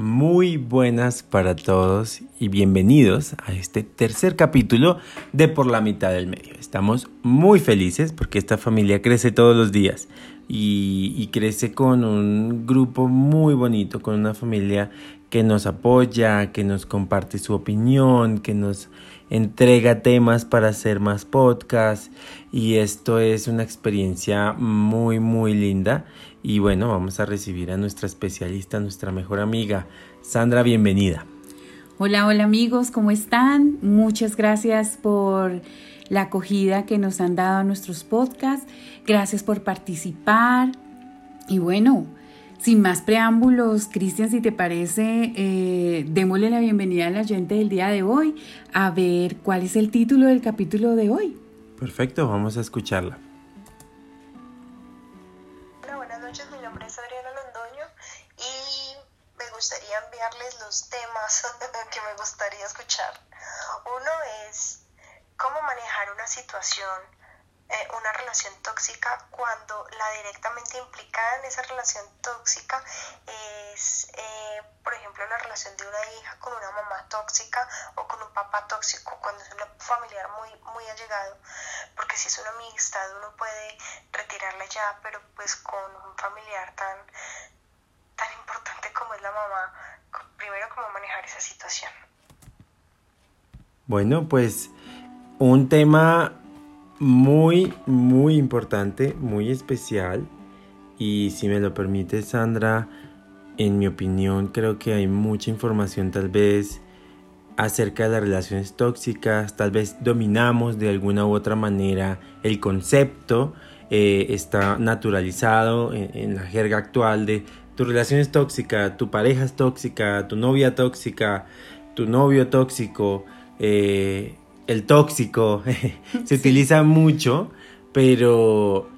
Muy buenas para todos y bienvenidos a este tercer capítulo de Por la mitad del medio. Estamos muy felices porque esta familia crece todos los días y, crece con un grupo muy bonito, con una familia que nos apoya, que nos comparte su opinión, que nos entrega temas para hacer más podcasts y esto es una experiencia muy muy linda y bueno vamos a recibir a nuestra especialista, nuestra mejor amiga Sandra, bienvenida. Hola, hola amigos, ¿cómo están? Muchas gracias por la acogida que nos han dado a nuestros podcasts, gracias por participar y bueno, sin más preámbulos, Cristian, si te parece, eh, démosle la bienvenida a la gente del día de hoy a ver cuál es el título del capítulo de hoy. Perfecto, vamos a escucharla. Londoño y me gustaría enviarles los temas que me gustaría escuchar. Uno es cómo manejar una situación eh, una relación tóxica cuando la directamente implicada en esa relación tóxica es, eh, por ejemplo, la relación de una hija con una mamá tóxica o con un papá tóxico, cuando es un familiar muy, muy allegado, porque si es una amistad uno puede retirarla ya, pero pues con un familiar tan, tan importante como es la mamá, primero cómo manejar esa situación. Bueno, pues un tema muy, muy importante, muy especial. Y si me lo permite Sandra, en mi opinión creo que hay mucha información tal vez acerca de las relaciones tóxicas, tal vez dominamos de alguna u otra manera el concepto, eh, está naturalizado en, la jerga actual de tu relación es tóxica, tu pareja es tóxica, tu novia tóxica, tu novio tóxico, eh, el tóxico, se utiliza mucho, pero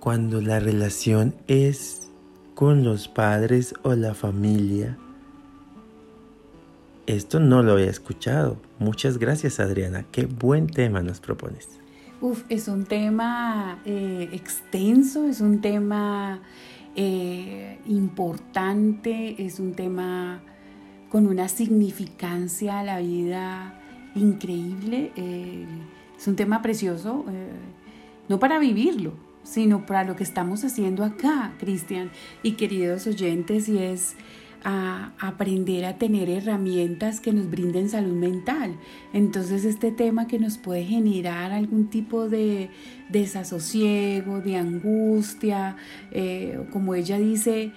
cuando la relación es con los padres o la familia, esto no lo había escuchado. Muchas gracias Adriana, qué buen tema nos propones. Uf, es un tema eh, extenso, es un tema eh, importante, es un tema con una significancia a la vida increíble, eh, es un tema precioso, eh, no para vivirlo, sino para lo que estamos haciendo acá, Cristian y queridos oyentes, y es aprender a tener herramientas que nos brinden salud mental. Entonces este tema que nos puede generar algún tipo de desasosiego, de angustia, eh, como ella dice,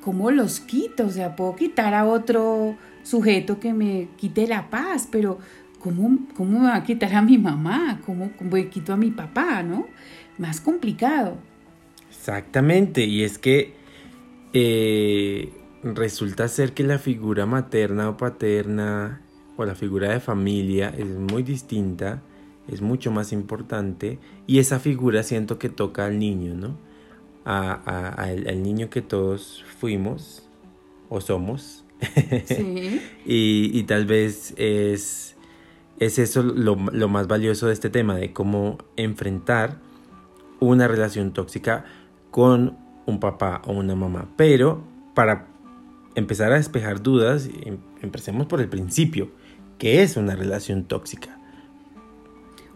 ¿cómo los quito? O sea, puedo quitar a otro sujeto que me quite la paz, pero ¿cómo, cómo me va a quitar a mi mamá? ¿Cómo, ¿Cómo quito a mi papá? ¿No? Más complicado. Exactamente, y es que eh, resulta ser que la figura materna o paterna o la figura de familia es muy distinta, es mucho más importante y esa figura siento que toca al niño, ¿no? al niño que todos fuimos o somos y, tal vez es, es eso lo, lo, más valioso de este tema, de cómo enfrentar una relación tóxica con un papá o una mamá. Pero para empezar a despejar dudas, em, empecemos por el principio. ¿Qué es una relación tóxica?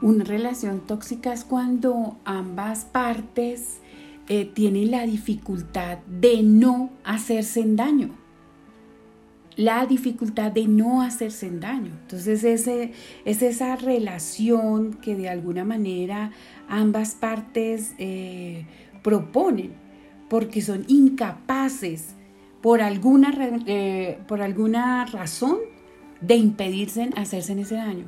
Una relación tóxica es cuando ambas partes eh, tienen la dificultad de no hacerse daño la dificultad de no hacerse daño. Entonces es esa relación que de alguna manera ambas partes eh, proponen, porque son incapaces por alguna, eh, por alguna razón de impedirse hacerse ese daño.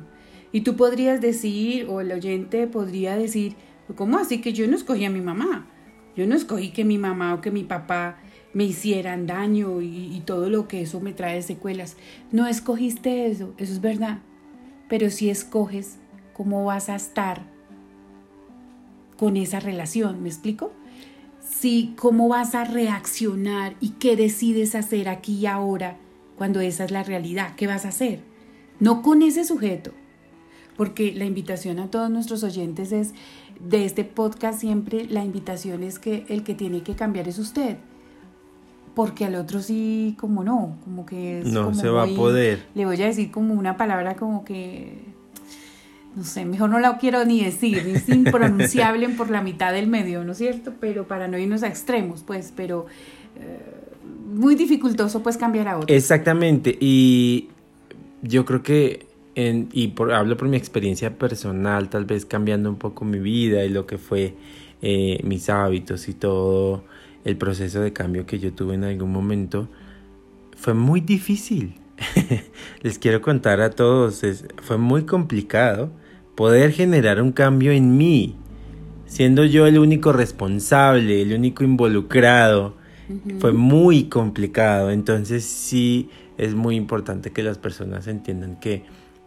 Y tú podrías decir, o el oyente podría decir, ¿cómo así que yo no escogí a mi mamá? Yo no escogí que mi mamá o que mi papá me hicieran daño y, todo lo que eso me trae secuelas. No escogiste eso, eso es verdad. Pero si escoges cómo vas a estar con esa relación, ¿me explico? Si cómo vas a reaccionar y qué decides hacer aquí y ahora cuando esa es la realidad, ¿qué vas a hacer? No con ese sujeto, porque la invitación a todos nuestros oyentes es de este podcast siempre la invitación es que el que tiene que cambiar es usted porque al otro sí, como no, como que es No como se va a poder. Le voy a decir como una palabra como que, no sé, mejor no la quiero ni decir, es impronunciable por la mitad del medio, ¿no es cierto? Pero para no irnos a extremos, pues, pero eh, muy dificultoso pues cambiar a otro. Exactamente, y yo creo que, en, y por, hablo por mi experiencia personal, tal vez cambiando un poco mi vida y lo que fue eh, mis hábitos y todo el proceso de cambio que yo tuve en algún momento, fue muy difícil. Les quiero contar a todos, es- fue muy complicado poder generar un cambio en mí, siendo yo el único responsable, el único involucrado. Fue muy complicado, entonces sí es muy importante que las personas entiendan que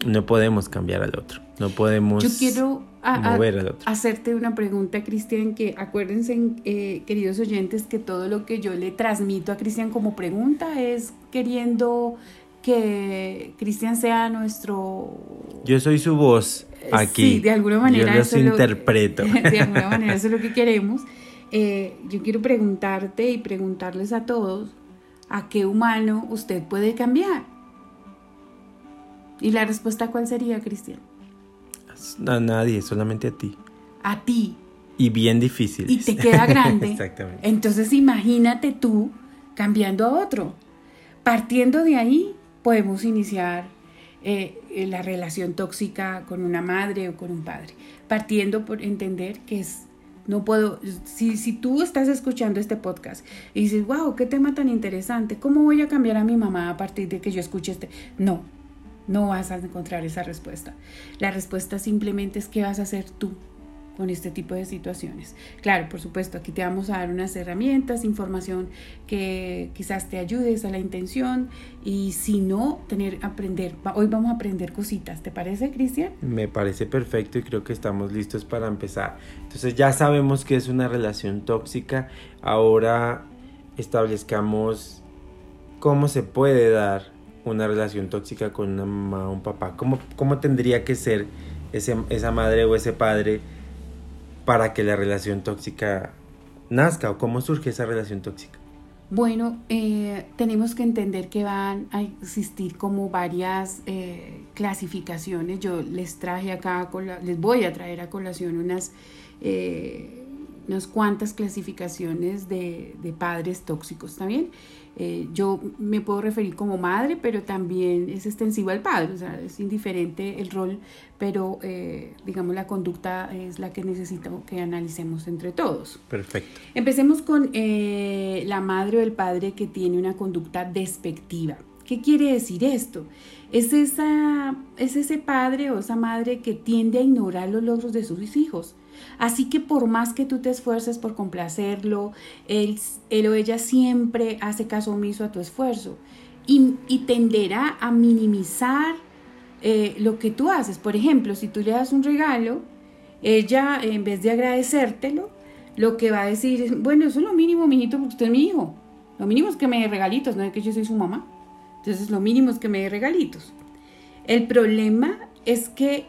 no podemos cambiar al otro, no podemos Yo quiero a- a- mover al otro. hacerte una pregunta, Cristian, que acuérdense, eh, queridos oyentes, que todo lo que yo le transmito a Cristian como pregunta es queriendo que Cristian sea nuestro... Yo soy su voz aquí. Sí, de alguna manera Yo los eso es lo- interpreto. de alguna manera eso es lo que queremos. Eh, yo quiero preguntarte y preguntarles a todos a qué humano usted puede cambiar. ¿Y la respuesta cuál sería, Cristian? A nadie, solamente a ti. A ti. Y bien difícil. y te queda grande. Exactamente. Entonces imagínate tú cambiando a otro. Partiendo de ahí, podemos iniciar eh, eh, la relación tóxica con una madre o con un padre. Partiendo por entender que es, no puedo, si, si tú estás escuchando este podcast y dices, wow, qué tema tan interesante, ¿cómo voy a cambiar a mi mamá a partir de que yo escuche este? No, no vas a encontrar esa respuesta. La respuesta simplemente es qué vas a hacer tú con este tipo de situaciones. Claro, por supuesto, aquí te vamos a dar unas herramientas, información que quizás te ayude, esa es la intención, y si no, tener, aprender. Hoy vamos a aprender cositas, ¿te parece, Cristian? Me parece perfecto y creo que estamos listos para empezar. Entonces ya sabemos que es una relación tóxica. Ahora establezcamos cómo se puede dar una relación tóxica con una mamá o un papá. ¿Cómo, cómo tendría que ser ese- esa madre o ese padre para que la relación tóxica nazca o cómo surge esa relación tóxica? Bueno, eh, tenemos que entender que van a existir como varias eh, clasificaciones. Yo les traje acá, les voy a traer a colación unas, eh, unas cuantas clasificaciones de, de padres tóxicos, ¿está bien? Eh, yo me puedo referir como madre, pero también es extensivo al padre, o sea, es indiferente el rol, pero eh, digamos la conducta es la que necesitamos que analicemos entre todos. Perfecto. Empecemos con eh, la madre o el padre que tiene una conducta despectiva. ¿Qué quiere decir esto? Es, esa, es ese padre o esa madre que tiende a ignorar los logros de sus hijos. Así que por más que tú te esfuerces por complacerlo, él, él o ella siempre hace caso omiso a tu esfuerzo y, y tenderá a minimizar eh, lo que tú haces. Por ejemplo, si tú le das un regalo, ella en vez de agradecértelo, lo que va a decir es, bueno, eso es lo mínimo, mijito, porque usted es mi hijo. Lo mínimo es que me dé regalitos, no es que yo soy su mamá. Entonces, lo mínimo es que me dé regalitos. El problema es que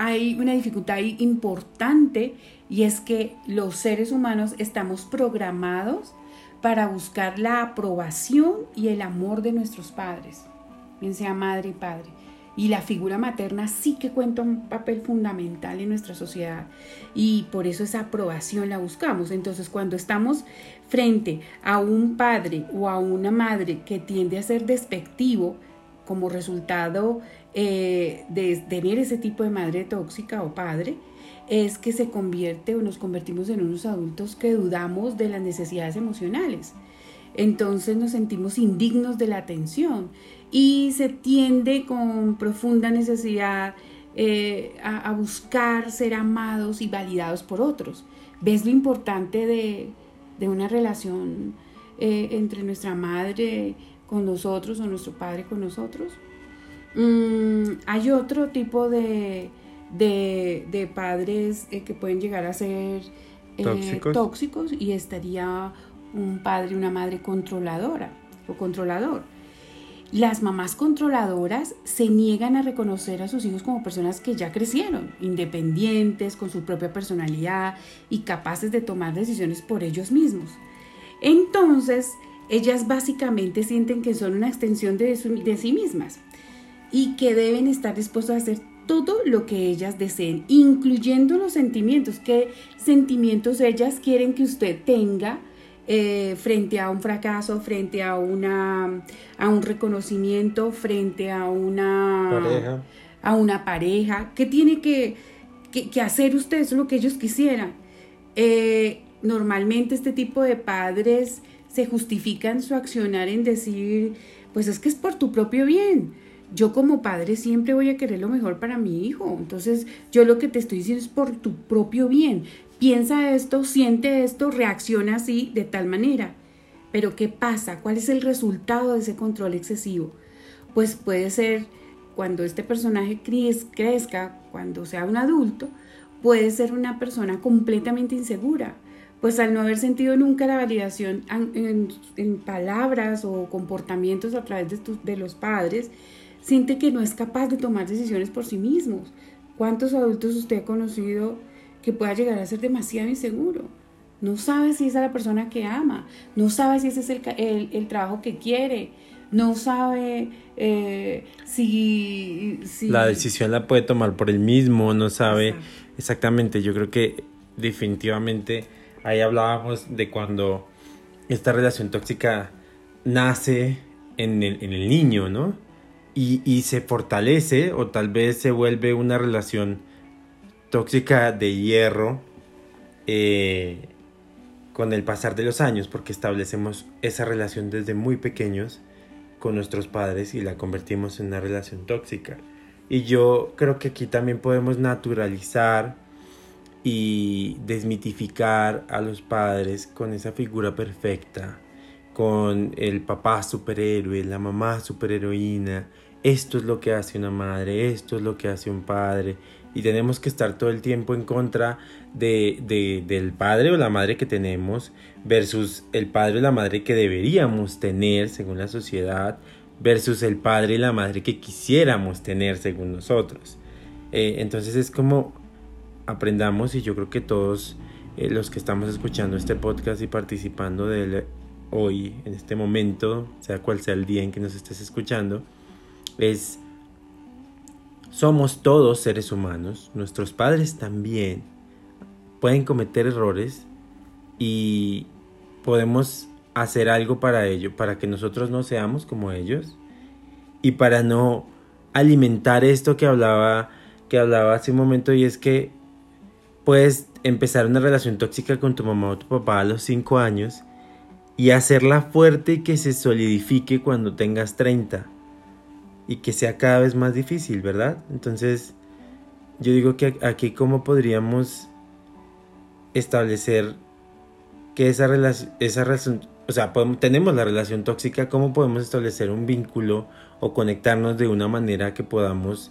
hay una dificultad importante y es que los seres humanos estamos programados para buscar la aprobación y el amor de nuestros padres, bien sea madre y padre. Y la figura materna sí que cuenta un papel fundamental en nuestra sociedad y por eso esa aprobación la buscamos. Entonces cuando estamos frente a un padre o a una madre que tiende a ser despectivo como resultado eh, de tener ese tipo de madre tóxica o padre, es que se convierte o nos convertimos en unos adultos que dudamos de las necesidades emocionales. Entonces nos sentimos indignos de la atención y se tiende con profunda necesidad eh, a, buscar ser amados y validados por otros. ¿Ves lo importante de, de una relación eh, entre nuestra madre con nosotros o nuestro padre con nosotros? Mm, hay otro tipo de, de, de padres eh, que pueden llegar a ser tóxicos. tóxicos y estaría un padre, una madre controladora o controlador. Las mamás controladoras se niegan a reconocer a sus hijos como personas que ya crecieron, independientes, con su propia personalidad y capaces de tomar decisiones por ellos mismos. Entonces, ellas básicamente sienten que son una extensión de, de sí mismas y que deben estar dispuestas a hacer todo lo que ellas deseen, incluyendo los sentimientos. ¿Qué sentimientos ellas quieren que usted tenga eh, frente a un fracaso, frente a, una, a un reconocimiento, frente a una pareja? A una pareja. ¿Qué tiene que, que, hacer usted? Eso es lo que ellos quisieran. Eh, normalmente este tipo de padres se justifican su accionar en decir, pues es que es por tu propio bien yo como padre siempre voy a querer lo mejor para mi hijo. Entonces, yo lo que te estoy diciendo es por tu propio bien. Piensa esto, siente esto, reacciona así, de tal manera. Pero ¿qué pasa? ¿Cuál es el resultado de ese control excesivo? Pues puede ser cuando este personaje crezca, cuando sea un adulto, puede ser una persona completamente insegura. Pues al no haber sentido nunca la validación en, palabras o comportamientos a través de, de los padres, siente que no es capaz de tomar decisiones por sí mismos. ¿Cuántos adultos usted ha conocido que pueda llegar a ser demasiado inseguro? No sabe si es la persona que ama, no sabe si ese es el, trabajo que quiere, no sabe eh, si, La decisión la puede tomar por él mismo, no sabe exactamente. Yo creo que definitivamente ahí hablábamos de cuando esta relación tóxica nace en el, en el niño, ¿no? Y, se fortalece o tal vez se vuelve una relación tóxica de hierro eh, con el pasar de los años porque establecemos esa relación desde muy pequeños con nuestros padres y la convertimos en una relación tóxica. Y yo creo que aquí también podemos naturalizar y desmitificar a los padres con esa figura perfecta, con el papá superhéroe, la mamá superheroína, esto es lo que hace una madre, esto es lo que hace un padre. Y tenemos que estar todo el tiempo en contra de, del padre o la madre que tenemos versus el padre o la madre que deberíamos tener según la sociedad versus el padre y la madre que quisiéramos tener según nosotros. Eh, entonces es como aprendamos y yo creo que todos eh, los que estamos escuchando este podcast y participando de él hoy, en este momento, sea cual sea el día en que nos estés escuchando, es, somos todos seres humanos, nuestros padres también pueden cometer errores y podemos hacer algo para ello, para que nosotros no seamos como ellos y para no alimentar esto que hablaba que hablaba hace un momento y es que puedes empezar una relación tóxica con tu mamá o tu papá a los 5 años y hacerla fuerte y que se solidifique cuando tengas 30 y que sea cada vez más difícil, ¿verdad? Entonces, yo digo que aquí cómo podríamos establecer que esa relación, esa relación, o sea, tenemos la relación tóxica, cómo podemos establecer un vínculo o conectarnos de una manera que podamos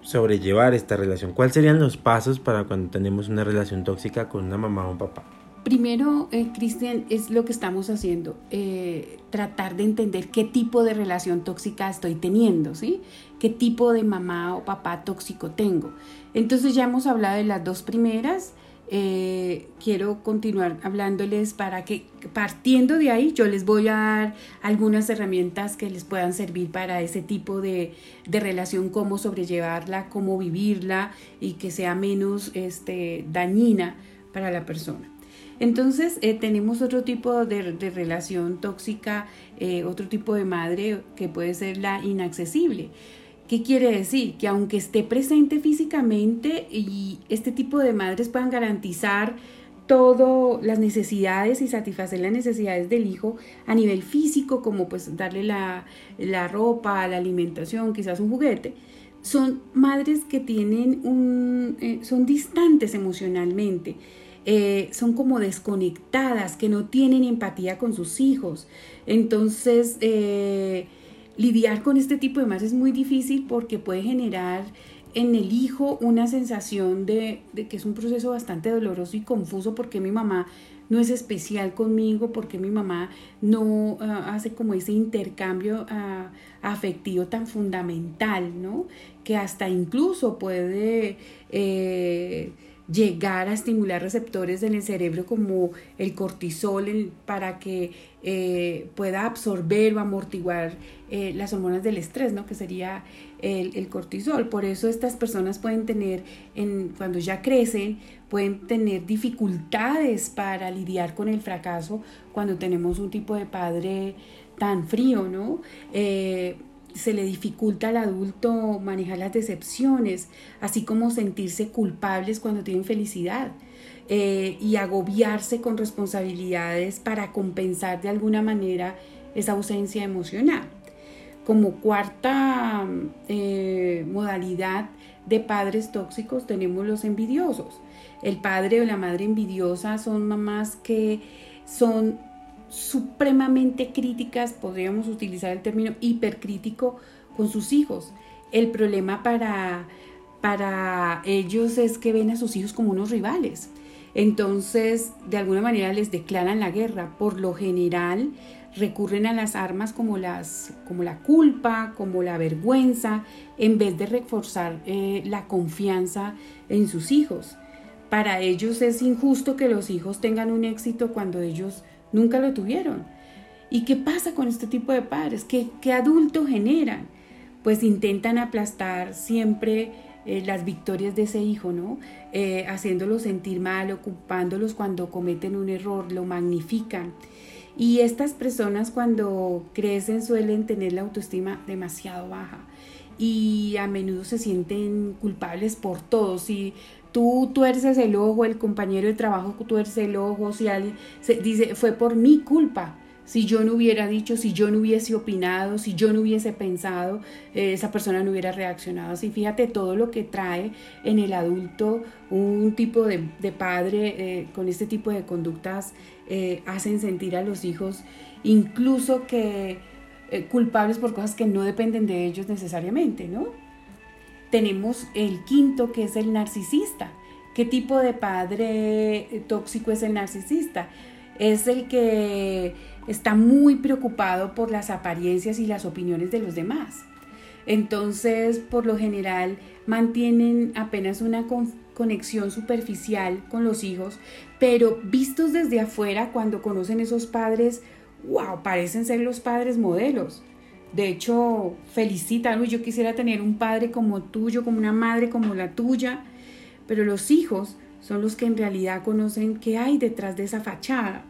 sobrellevar esta relación. ¿Cuáles serían los pasos para cuando tenemos una relación tóxica con una mamá o un papá? Primero, eh, Cristian, es lo que estamos haciendo, eh, tratar de entender qué tipo de relación tóxica estoy teniendo, ¿sí? ¿Qué tipo de mamá o papá tóxico tengo? Entonces ya hemos hablado de las dos primeras, eh, quiero continuar hablándoles para que partiendo de ahí yo les voy a dar algunas herramientas que les puedan servir para ese tipo de, de relación, cómo sobrellevarla, cómo vivirla y que sea menos este, dañina para la persona. Entonces eh, tenemos otro tipo de, relación tóxica, eh, otro tipo de madre que puede ser la inaccesible. ¿Qué quiere decir? Que aunque esté presente físicamente y este tipo de madres puedan garantizar todas las necesidades y satisfacer las necesidades del hijo a nivel físico, como pues darle la, ropa, la alimentación, quizás un juguete, son madres que tienen un, eh, son distantes emocionalmente eh, son como desconectadas, que no tienen empatía con sus hijos. Entonces, eh, lidiar con este tipo de más es muy difícil porque puede generar en el hijo una sensación de, que es un proceso bastante doloroso y confuso porque mi mamá no es especial conmigo, porque mi mamá no ah, hace como ese intercambio ah, afectivo tan fundamental, ¿no? Que hasta incluso puede... Eh, llegar a estimular receptores en el cerebro como el cortisol para que eh, pueda absorber o amortiguar eh, las hormonas del estrés, ¿no? que sería el, cortisol. Por eso estas personas pueden tener, en, cuando ya crecen, pueden tener dificultades para lidiar con el fracaso cuando tenemos un tipo de padre tan frío, ¿no? Eh, se le dificulta al adulto manejar las decepciones, así como sentirse culpables cuando tienen felicidad. Eh, y agobiarse con responsabilidades para compensar de alguna manera esa ausencia emocional. Como cuarta eh, modalidad de padres tóxicos tenemos los envidiosos. El padre o la madre envidiosa son mamás que son supremamente críticas, podríamos utilizar el término hipercrítico con sus hijos. El problema para, para ellos es que ven a sus hijos como unos rivales. Entonces, de alguna manera les declaran la guerra. Por lo general, recurren a las armas como, las, como la culpa, como la vergüenza, en vez de reforzar eh, la confianza en sus hijos. Para ellos es injusto que los hijos tengan un éxito cuando ellos nunca lo tuvieron. ¿Y qué pasa con este tipo de padres? ¿Qué, qué adultos generan? Pues intentan aplastar siempre eh, las victorias de ese hijo, ¿no? Eh, haciéndolo sentir mal, ocupándolos cuando cometen un error, lo magnifican. Y estas personas cuando crecen suelen tener la autoestima demasiado baja y a menudo se sienten culpables por todo. Si tú tuerces el ojo, el compañero de trabajo tuerce el ojo, si alguien se dice fue por mi culpa, si yo no hubiera dicho, si yo no hubiese opinado, si yo no hubiese pensado, eh, esa persona no hubiera reaccionado así. Fíjate todo lo que trae en el adulto un tipo de, padre eh, con este tipo de conductas eh, hacen sentir a los hijos incluso que culpables por cosas que no dependen de ellos necesariamente, ¿no? Tenemos el quinto que es el narcisista. ¿Qué tipo de padre tóxico es el narcisista? Es el que está muy preocupado por las apariencias y las opiniones de los demás. Entonces, por lo general, mantienen apenas una conexión superficial con los hijos, pero vistos desde afuera, cuando conocen esos padres, wow, parecen ser los padres modelos. De hecho, felicitan, yo quisiera tener un padre como tuyo, como una madre como la tuya, pero los hijos son los que en realidad conocen qué hay detrás de esa fachada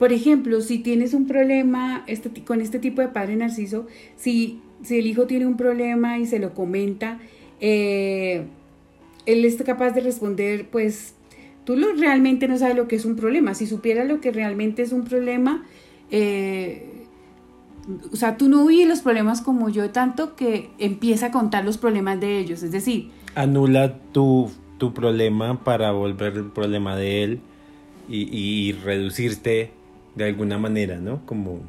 por ejemplo, si tienes un problema este, con este tipo de padre narciso, si, si el hijo tiene un problema y se lo comenta, eh, él está capaz de responder, pues tú lo, realmente no sabes lo que es un problema. Si supiera lo que realmente es un problema, eh, o sea, tú no vives los problemas como yo, tanto que empieza a contar los problemas de ellos. Es decir, anula tu, tu problema para volver el problema de él y, y reducirte de alguna manera, ¿no? Como,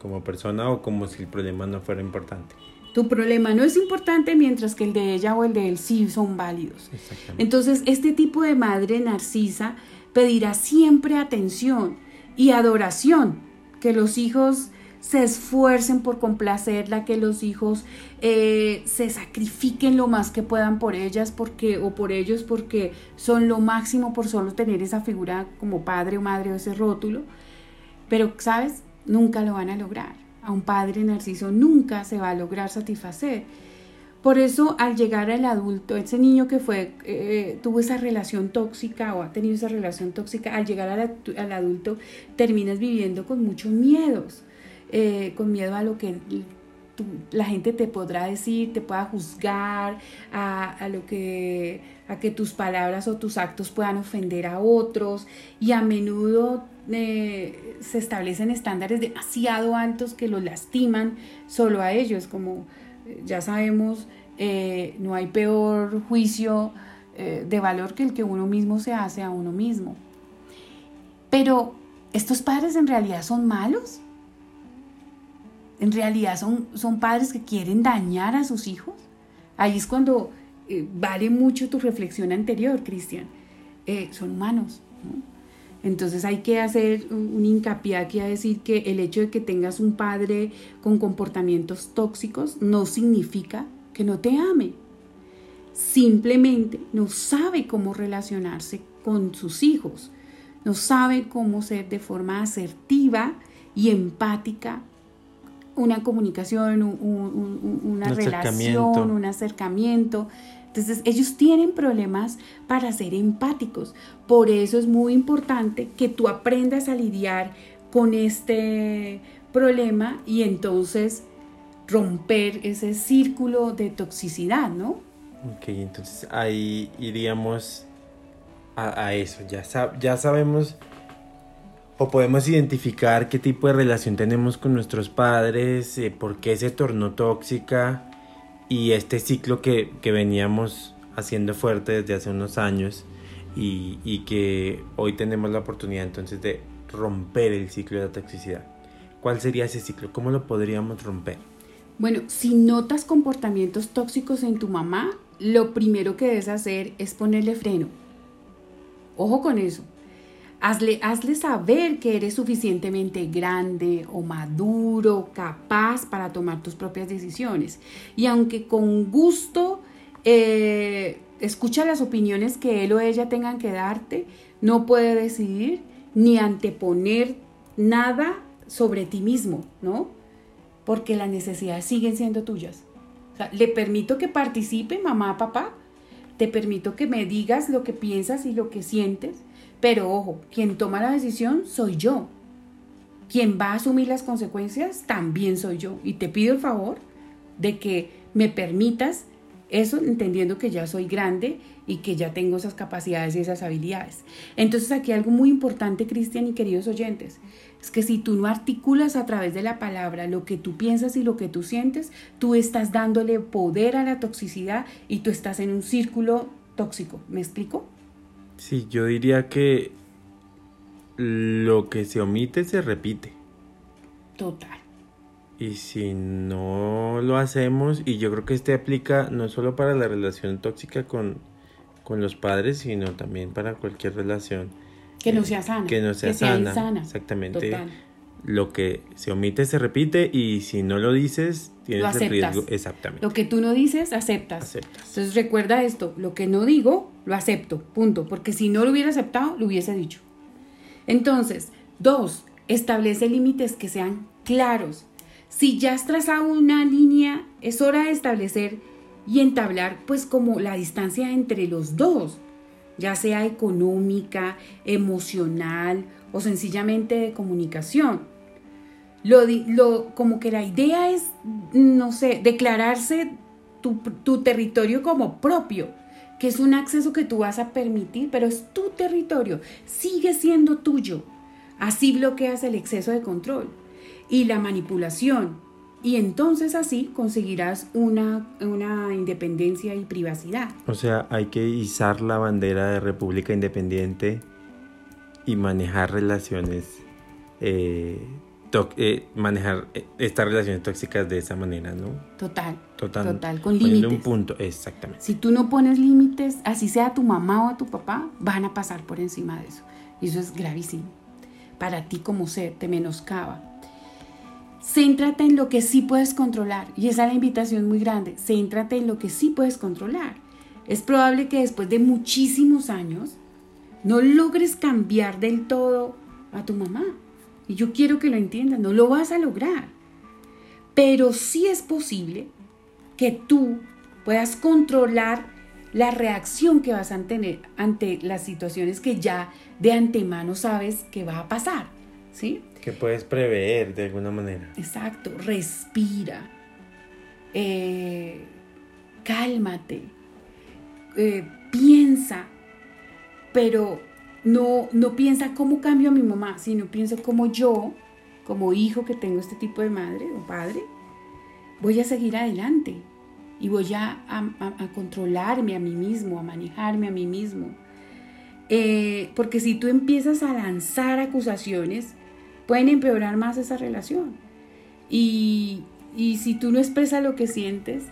como persona o como si el problema no fuera importante. Tu problema no es importante mientras que el de ella o el de él sí son válidos. Entonces, este tipo de madre narcisa pedirá siempre atención y adoración, que los hijos se esfuercen por complacerla, que los hijos eh, se sacrifiquen lo más que puedan por ellas porque, o por ellos porque son lo máximo por solo tener esa figura como padre o madre o ese rótulo. Pero, ¿sabes? Nunca lo van a lograr. A un padre narciso nunca se va a lograr satisfacer. Por eso, al llegar al adulto, ese niño que fue, eh, tuvo esa relación tóxica o ha tenido esa relación tóxica, al llegar al, adulto, terminas viviendo con muchos miedos, eh, con miedo a lo que la gente te podrá decir, te pueda juzgar, a, lo que, a que tus palabras o tus actos puedan ofender a otros. Y a menudo eh, se establecen estándares demasiado altos que los lastiman solo a ellos, como ya sabemos, eh, no hay peor juicio de valor que el que uno mismo se hace a uno mismo. Pero, ¿estos padres en realidad son malos? ¿En realidad son, son padres que quieren dañar a sus hijos? Ahí es cuando vale mucho tu reflexión anterior, Cristian. son humanos. ¿no? Entonces hay que hacer un hincapié aquí a decir que el hecho de que tengas un padre con comportamientos tóxicos no significa que no te ame. Simplemente no sabe cómo relacionarse con sus hijos, no sabe cómo ser de forma asertiva y empática, una comunicación, una relación, un acercamiento. Entonces ellos tienen problemas para ser empáticos. Por eso es muy importante que tú aprendas a lidiar con este problema y entonces romper ese círculo de toxicidad, ¿no? Ok, entonces ahí iríamos a, eso. Ya, sabemos o podemos identificar qué tipo de relación tenemos con nuestros padres, eh, por qué se tornó tóxica y este ciclo que, veníamos haciendo fuerte desde hace unos años y, y que hoy tenemos la oportunidad entonces de romper el ciclo de la toxicidad. ¿Cuál sería ese ciclo? ¿Cómo lo podríamos romper? Bueno, si notas comportamientos tóxicos en tu mamá, lo primero que debes hacer es ponerle freno. Ojo con eso. Hazle, hazle, saber que eres suficientemente grande o maduro, capaz para tomar tus propias decisiones. Y aunque con gusto eh, escucha las opiniones que él o ella tengan que darte, no puede decidir ni anteponer nada sobre ti mismo, ¿no? Porque las necesidades siguen siendo tuyas. le permito que participe, mamá, papá, te permito que me digas lo que piensas y lo que sientes, pero ojo, quien toma la decisión soy yo. Quien va a asumir las consecuencias también soy yo. Y te pido el favor de que me permitas eso entendiendo que ya soy grande y que ya tengo esas capacidades y esas habilidades. Entonces aquí algo muy importante, Cristian y queridos oyentes, es que si tú no articulas a través de la palabra lo que tú piensas y lo que tú sientes, tú estás dándole poder a la toxicidad y tú estás en un círculo tóxico. ¿Me explico? Sí, yo diría que lo que se omite se repite. Total. Y si no lo hacemos, y yo creo que este aplica no solo para la relación tóxica con, con los padres, sino también para cualquier relación. Que no sea sana. Que no sea, sana. Exactamente. Lo que se omite se repite y si no lo dices, tienes el riesgo. Exactamente. Lo que tú no dices, aceptas. aceptas. Entonces recuerda esto, lo que no digo, lo acepto, punto. Porque si no lo hubiera aceptado, lo hubiese dicho. Entonces, dos, establece límites que sean claros. Si ya has trazado una línea, es hora de establecer y entablar pues como la distancia entre los dos, ya sea económica, emocional o sencillamente de comunicación. Lo, lo, como que la idea es, no sé, declararse tu, tu territorio como propio, que es un acceso que tú vas a permitir, pero es tu territorio, sigue siendo tuyo. Así bloqueas el exceso de control y la manipulación y entonces así conseguirás una, independencia y privacidad. O sea, hay que izar la bandera de República Independiente y manejar relaciones, eh, eh, manejar eh, estas relaciones tóxicas de esa manera, ¿no? Total. Total. Total, con límites. un punto, exactamente. Si tú no pones límites, así sea tu mamá o a tu papá, van a pasar por encima de eso. Y eso es gravísimo. Para ti como ser, te menoscaba Céntrate en lo que sí puedes controlar. Y esa es la invitación muy grande. Céntrate en lo que sí puedes controlar. Es probable que después de muchísimos años no logres cambiar del todo a tu mamá. Y yo quiero que lo entiendas, no lo vas a lograr. Pero sí es posible que tú puedas controlar la reacción que vas a tener ante las situaciones que ya de antemano sabes que va a pasar. ¿Sí? Que puedes prever de alguna manera. Exacto, respira, eh, cálmate, eh, piensa, pero no, no piensa cómo cambio a mi mamá, sino piensa cómo yo, como hijo que tengo este tipo de madre o padre, voy a seguir adelante y voy a, a, controlarme a mí mismo, a manejarme a mí mismo. Eh, porque si tú empiezas a lanzar acusaciones, pueden empeorar más esa relación. Y, si tú no expresas lo que sientes,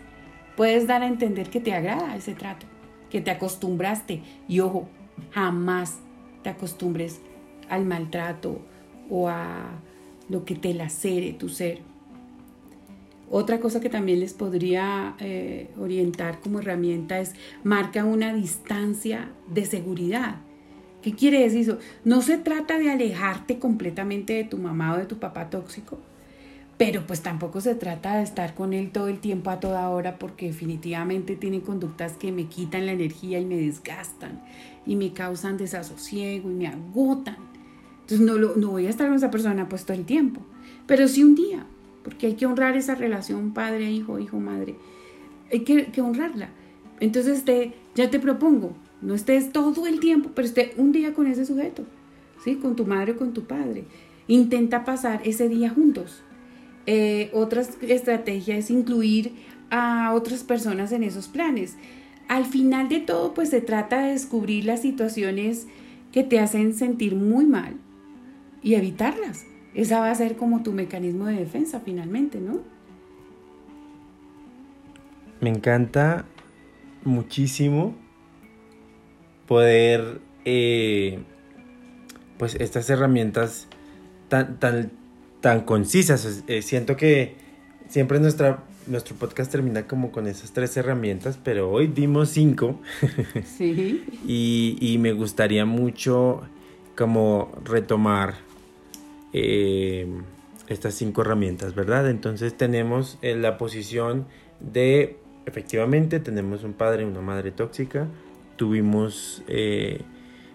puedes dar a entender que te agrada ese trato, que te acostumbraste. Y ojo, jamás te acostumbres al maltrato o a lo que te lacere tu ser. Otra cosa que también les podría eh, orientar como herramienta es marca una distancia de seguridad ¿Qué quiere decir eso? No se trata de alejarte completamente de tu mamá o de tu papá tóxico, pero pues tampoco se trata de estar con él todo el tiempo a toda hora porque definitivamente tiene conductas que me quitan la energía y me desgastan y me causan desasosiego y me agotan. Entonces no, lo, no voy a estar con esa persona pues todo el tiempo, pero sí un día, porque hay que honrar esa relación padre-hijo, hijo-madre. Hay que, que, honrarla. Entonces te, ya te propongo, no estés todo el tiempo, pero esté un día con ese sujeto, ¿sí? Con tu madre o con tu padre. Intenta pasar ese día juntos. Eh, otra estrategia es incluir a otras personas en esos planes. Al final de todo, pues se trata de descubrir las situaciones que te hacen sentir muy mal y evitarlas. Esa va a ser como tu mecanismo de defensa finalmente, ¿no? Me encanta muchísimo poder, eh, pues estas herramientas tan, tan, tan concisas. Eh, siento que siempre nuestra, nuestro podcast termina como con esas tres herramientas, pero hoy dimos cinco. Sí. y, y, me gustaría mucho como retomar eh, estas cinco herramientas, ¿verdad? Entonces tenemos en la posición de, efectivamente, tenemos un padre y una madre tóxica, tuvimos eh,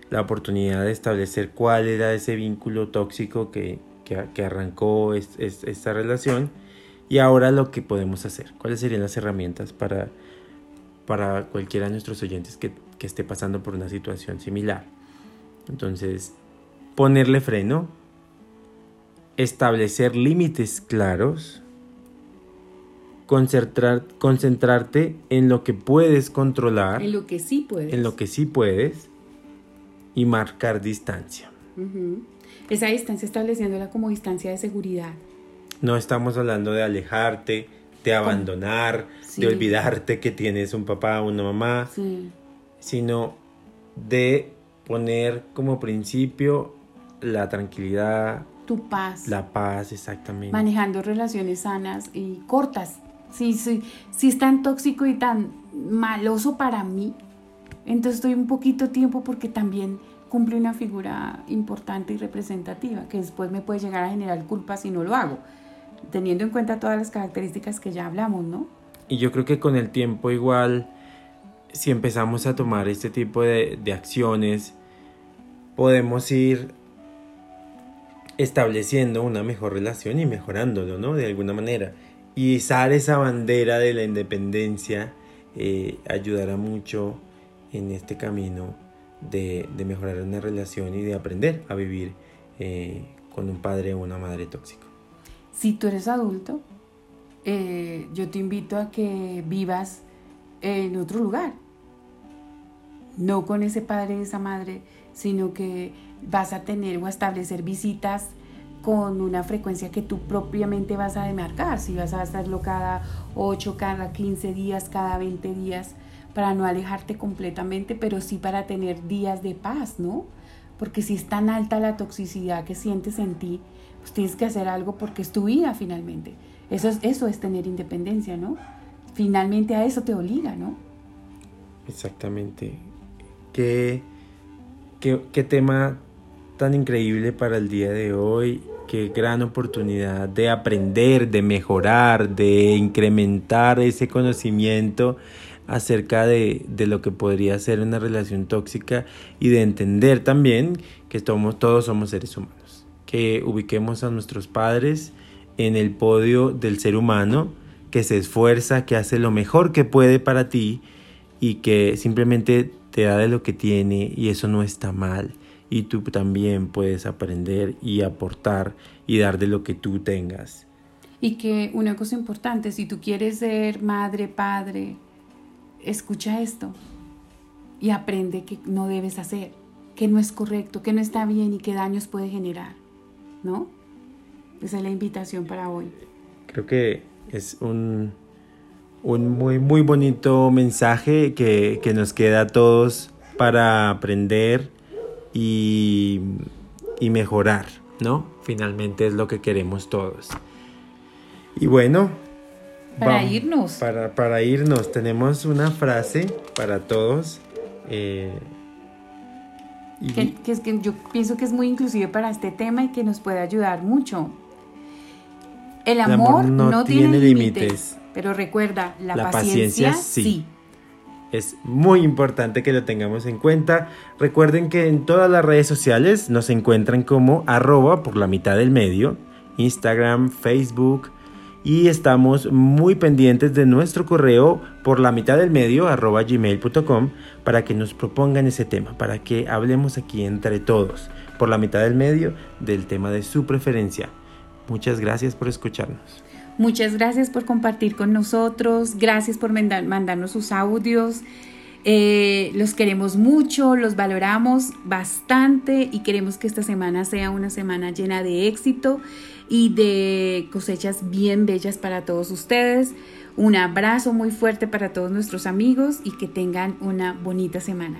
la oportunidad de establecer cuál era ese vínculo tóxico que, que, arrancó esta relación y ahora lo que podemos hacer, cuáles serían las herramientas para, para cualquiera de nuestros oyentes que, que esté pasando por una situación similar. Entonces, ponerle freno, establecer límites claros, concentrar, concentrarte en lo que puedes controlar. En lo que sí puedes. En lo que sí puedes. Y marcar distancia. Esa distancia estableciéndola como distancia de seguridad. No estamos hablando de alejarte, de abandonar, de olvidarte que tienes un papá o una mamá, sí. sino de poner como principio la tranquilidad. Tu paz. La paz, exactamente. Manejando relaciones sanas y cortas, si, si, si es tan tóxico y tan maloso para mí, entonces estoy un poquito tiempo porque también cumple una figura importante y representativa, que después me puede llegar a generar culpa si no lo hago, teniendo en cuenta todas las características que ya hablamos, ¿no? Y yo creo que con el tiempo igual, si empezamos a tomar este tipo de, de acciones, podemos ir estableciendo una mejor relación y mejorándolo, ¿no? De alguna manera. Y izar esa bandera de la independencia eh, ayudará mucho en este camino de, mejorar una relación y de aprender a vivir eh, con un padre o una madre tóxico. Si tú eres adulto, eh, yo te invito a que vivas en otro lugar. No con ese padre y esa madre, sino que vas a tener o a establecer visitas con una frecuencia que tú propiamente vas a demarcar, si vas a hacerlo cada 8, cada 15 días, cada 20 días, para no alejarte completamente, pero sí para tener días de paz, ¿no? Porque si es tan alta la toxicidad que sientes en ti, pues tienes que hacer algo porque es tu vida finalmente. Eso es, eso es tener independencia, ¿no? Finalmente a eso te obliga, ¿no? Exactamente. Qué, qué, qué tema tan increíble para el día de hoy qué gran oportunidad de aprender, de mejorar, de incrementar ese conocimiento acerca de, de, lo que podría ser una relación tóxica y de entender también que somos, todos somos seres humanos, que ubiquemos a nuestros padres en el podio del ser humano, que se esfuerza, que hace lo mejor que puede para ti y que simplemente te da de lo que tiene y eso no está mal y tú también puedes aprender y aportar y dar de lo que tú tengas. Y que una cosa importante, si tú quieres ser madre, padre, escucha esto y aprende que no debes hacer, que no es correcto, que no está bien y qué daños puede generar, ¿no? Esa es la invitación para hoy. Creo que es un, un muy, muy bonito mensaje que, que nos queda a todos para aprender y, y mejorar, ¿no? Finalmente es lo que queremos todos. Y bueno, para vamos, irnos. Para, para, irnos, tenemos una frase para todos. Eh, que, es que yo pienso que es muy inclusive para este tema y que nos puede ayudar mucho. El amor, no, tiene, límites, pero recuerda, la, paciencia, sí. Es muy importante que lo tengamos en cuenta. Recuerden que en todas las redes sociales nos encuentran como arroba por la mitad del medio, Instagram, Facebook, y estamos muy pendientes de nuestro correo por la mitad del medio arroba gmail.com para que nos propongan ese tema, para que hablemos aquí entre todos por la mitad del medio del tema de su preferencia. Muchas gracias por escucharnos. Muchas gracias por compartir con nosotros, gracias por mandarnos sus audios. Eh, los queremos mucho, los valoramos bastante y queremos que esta semana sea una semana llena de éxito y de cosechas bien bellas para todos ustedes. Un abrazo muy fuerte para todos nuestros amigos y que tengan una bonita semana.